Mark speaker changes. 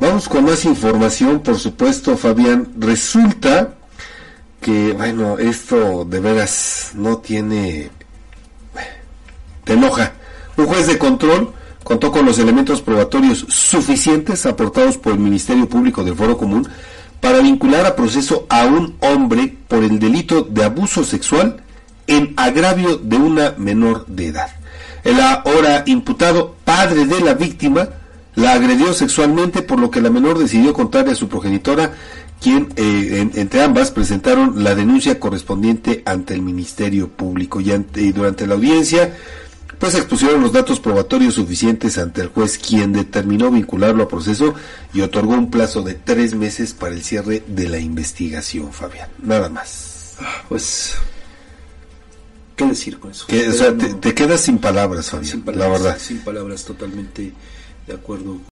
Speaker 1: Vamos con más información, por supuesto, Fabián. Resulta que, bueno, esto de veras no tiene... Te enoja. Un juez de control contó con los elementos probatorios suficientes aportados por el Ministerio Público del Foro Común para vincular a proceso a un hombre por el delito de abuso sexual en agravio de una menor de edad. El ahora imputado padre de la víctima la agredió sexualmente, por lo que la menor decidió contarle a su progenitora, quien eh, entre ambas presentaron la denuncia correspondiente ante el Ministerio Público. Y, y durante la audiencia, pues expusieron los datos probatorios suficientes ante el juez, quien determinó vincularlo a proceso y otorgó un plazo de tres meses para el cierre de la investigación, Fabián. Nada más.
Speaker 2: Pues, ¿qué decir con eso?
Speaker 1: Que, o sea, te, te, quedas sin palabras, Fabián,
Speaker 2: sin palabras,
Speaker 1: la verdad.
Speaker 2: Sin palabras, totalmente de acuerdo